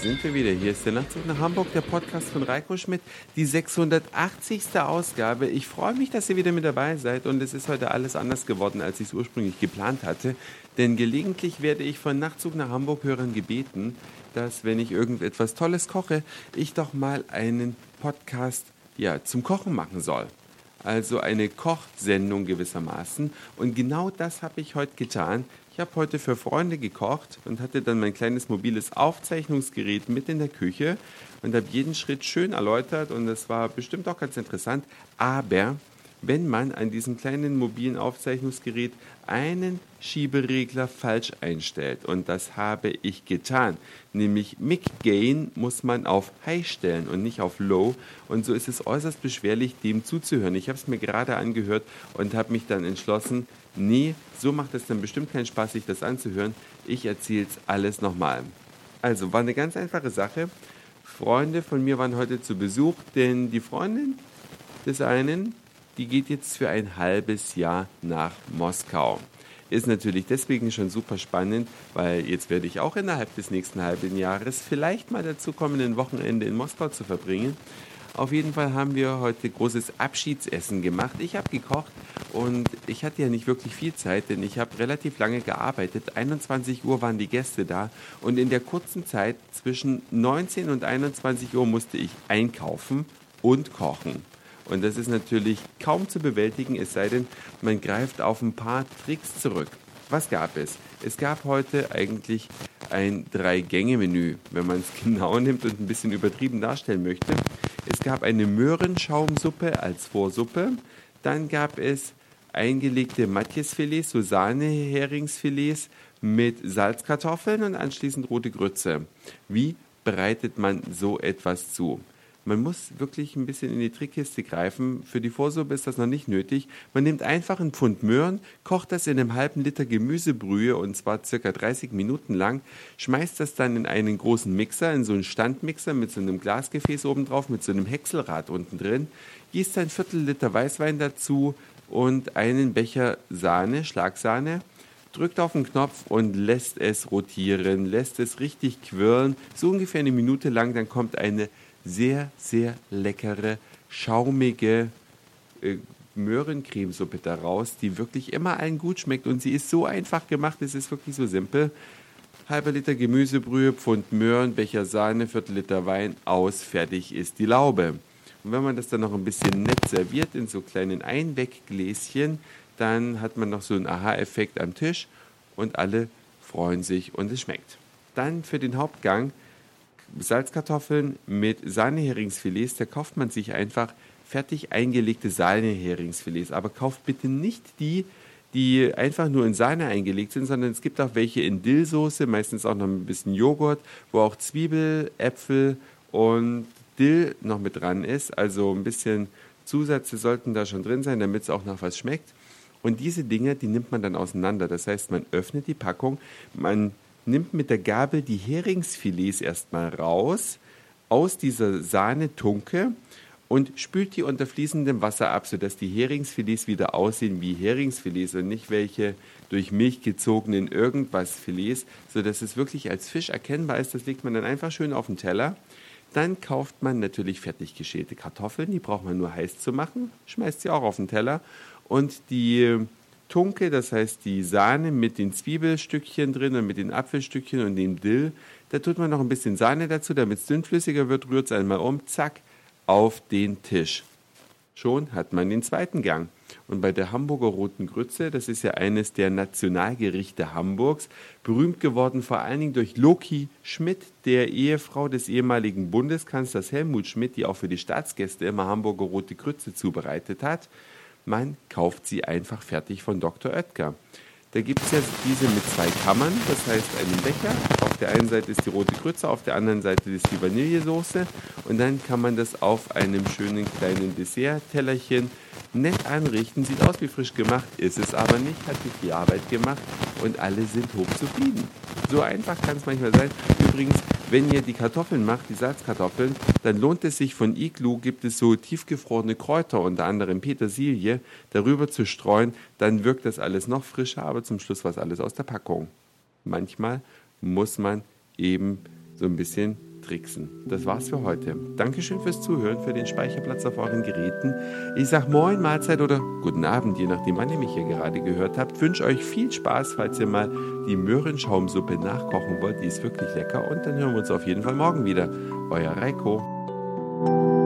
sind wir wieder. Hier ist der Nachtzug nach Hamburg, der Podcast von Reiko Schmidt, die 680. Ausgabe. Ich freue mich, dass ihr wieder mit dabei seid und es ist heute alles anders geworden, als ich es ursprünglich geplant hatte. Denn gelegentlich werde ich von Nachtzug nach Hamburg Hörern gebeten, dass wenn ich irgendetwas Tolles koche, ich doch mal einen Podcast ja, zum Kochen machen soll. Also eine Kochsendung gewissermaßen. Und genau das habe ich heute getan. Ich habe heute für Freunde gekocht und hatte dann mein kleines mobiles Aufzeichnungsgerät mit in der Küche und habe jeden Schritt schön erläutert und das war bestimmt auch ganz interessant. Aber wenn man an diesem kleinen mobilen Aufzeichnungsgerät einen Schieberegler falsch einstellt. Und das habe ich getan. Nämlich Mic Gain muss man auf High stellen und nicht auf Low. Und so ist es äußerst beschwerlich, dem zuzuhören. Ich habe es mir gerade angehört und habe mich dann entschlossen, nee, so macht es dann bestimmt keinen Spaß, sich das anzuhören. Ich erzähle es alles nochmal. Also, war eine ganz einfache Sache. Freunde von mir waren heute zu Besuch, denn die Freundin des einen, die geht jetzt für ein halbes Jahr nach Moskau. Ist natürlich deswegen schon super spannend, weil jetzt werde ich auch innerhalb des nächsten halben Jahres vielleicht mal dazu kommen, ein Wochenende in Moskau zu verbringen. Auf jeden Fall haben wir heute großes Abschiedsessen gemacht. Ich habe gekocht und ich hatte ja nicht wirklich viel Zeit, denn ich habe relativ lange gearbeitet. 21 Uhr waren die Gäste da und in der kurzen Zeit zwischen 19 und 21 Uhr musste ich einkaufen und kochen. Und das ist natürlich kaum zu bewältigen, es sei denn, man greift auf ein paar Tricks zurück. Was gab es? Es gab heute eigentlich ein Drei-Gänge-Menü, wenn man es genau nimmt und ein bisschen übertrieben darstellen möchte. Es gab eine Möhrenschaumsuppe als Vorsuppe. Dann gab es eingelegte Matjesfilets, so Sahne-Heringsfilets mit Salzkartoffeln und anschließend rote Grütze. Wie bereitet man so etwas zu? Man muss wirklich ein bisschen in die Trickkiste greifen. Für die Vorsuppe ist das noch nicht nötig. Man nimmt einfach einen Pfund Möhren, kocht das in einem halben Liter Gemüsebrühe und zwar circa 30 Minuten lang, schmeißt das dann in einen großen Mixer, in so einen Standmixer mit so einem Glasgefäß oben drauf, mit so einem Häckselrad unten drin, gießt ein Viertel Liter Weißwein dazu und einen Becher Sahne, Schlagsahne drückt auf den Knopf und lässt es rotieren, lässt es richtig quirlen, so ungefähr eine Minute lang, dann kommt eine sehr, sehr leckere, schaumige äh, Möhrencremesuppe daraus, die wirklich immer allen gut schmeckt. Und sie ist so einfach gemacht, es ist wirklich so simpel. Halber Liter Gemüsebrühe, Pfund Möhren, Becher Sahne, Viertel Liter Wein, aus, fertig ist die Laube. Und wenn man das dann noch ein bisschen nett serviert in so kleinen Einweggläschen, dann hat man noch so einen Aha-Effekt am Tisch und alle freuen sich und es schmeckt. Dann für den Hauptgang Salzkartoffeln mit Sahneheringsfilets, da kauft man sich einfach fertig eingelegte Sahneheringsfilets. Aber kauft bitte nicht die, die einfach nur in Sahne eingelegt sind, sondern es gibt auch welche in Dillsoße, meistens auch noch ein bisschen Joghurt, wo auch Zwiebel, Äpfel und Dill noch mit dran ist. Also ein bisschen Zusätze sollten da schon drin sein, damit es auch nach was schmeckt. Und diese Dinge, die nimmt man dann auseinander. Das heißt, man öffnet die Packung, man nimmt mit der Gabel die Heringsfilets erstmal raus aus dieser Sahnetunke und spült die unter fließendem Wasser ab, sodass die Heringsfilets wieder aussehen wie Heringsfilets und nicht welche durch Milch gezogenen irgendwas Filets, sodass es wirklich als Fisch erkennbar ist. Das legt man dann einfach schön auf den Teller. Dann kauft man natürlich fertig geschälte Kartoffeln, die braucht man nur heiß zu machen, schmeißt sie auch auf den Teller und die Tunke, das heißt die Sahne mit den Zwiebelstückchen drin und mit den Apfelstückchen und dem Dill. Da tut man noch ein bisschen Sahne dazu, damit es dünnflüssiger wird, rührt es einmal um, zack, auf den Tisch. Schon hat man den zweiten Gang. Und bei der Hamburger Roten Grütze, das ist ja eines der Nationalgerichte Hamburgs, berühmt geworden vor allen Dingen durch Loki Schmidt, der Ehefrau des ehemaligen Bundeskanzlers Helmut Schmidt, die auch für die Staatsgäste immer Hamburger Rote Grütze zubereitet hat man kauft sie einfach fertig von Dr. Oetker. Da gibt es ja diese mit zwei Kammern, das heißt einen Becher. Auf der einen Seite ist die rote Grütze, auf der anderen Seite ist die Vanillesoße. Und dann kann man das auf einem schönen kleinen Dessert-Tellerchen nett anrichten. Sieht aus wie frisch gemacht, ist es aber nicht, hat sich die Arbeit gemacht und alle sind hochzufrieden. So einfach kann es manchmal sein. Übrigens, wenn ihr die Kartoffeln macht, die Salzkartoffeln, dann lohnt es sich von Iglu, gibt es so tiefgefrorene Kräuter, unter anderem Petersilie, darüber zu streuen. Dann wirkt das alles noch frischer, aber zum Schluss war es alles aus der Packung. Manchmal muss man eben so ein bisschen tricksen. Das war's für heute. Dankeschön fürs Zuhören, für den Speicherplatz auf euren Geräten. Ich sag Moin, Mahlzeit oder guten Abend, je nachdem, wann ihr mich hier gerade gehört habt. Wünsche euch viel Spaß, falls ihr mal die Möhrenschaumsuppe nachkochen wollt. Die ist wirklich lecker und dann hören wir uns auf jeden Fall morgen wieder. Euer Reiko.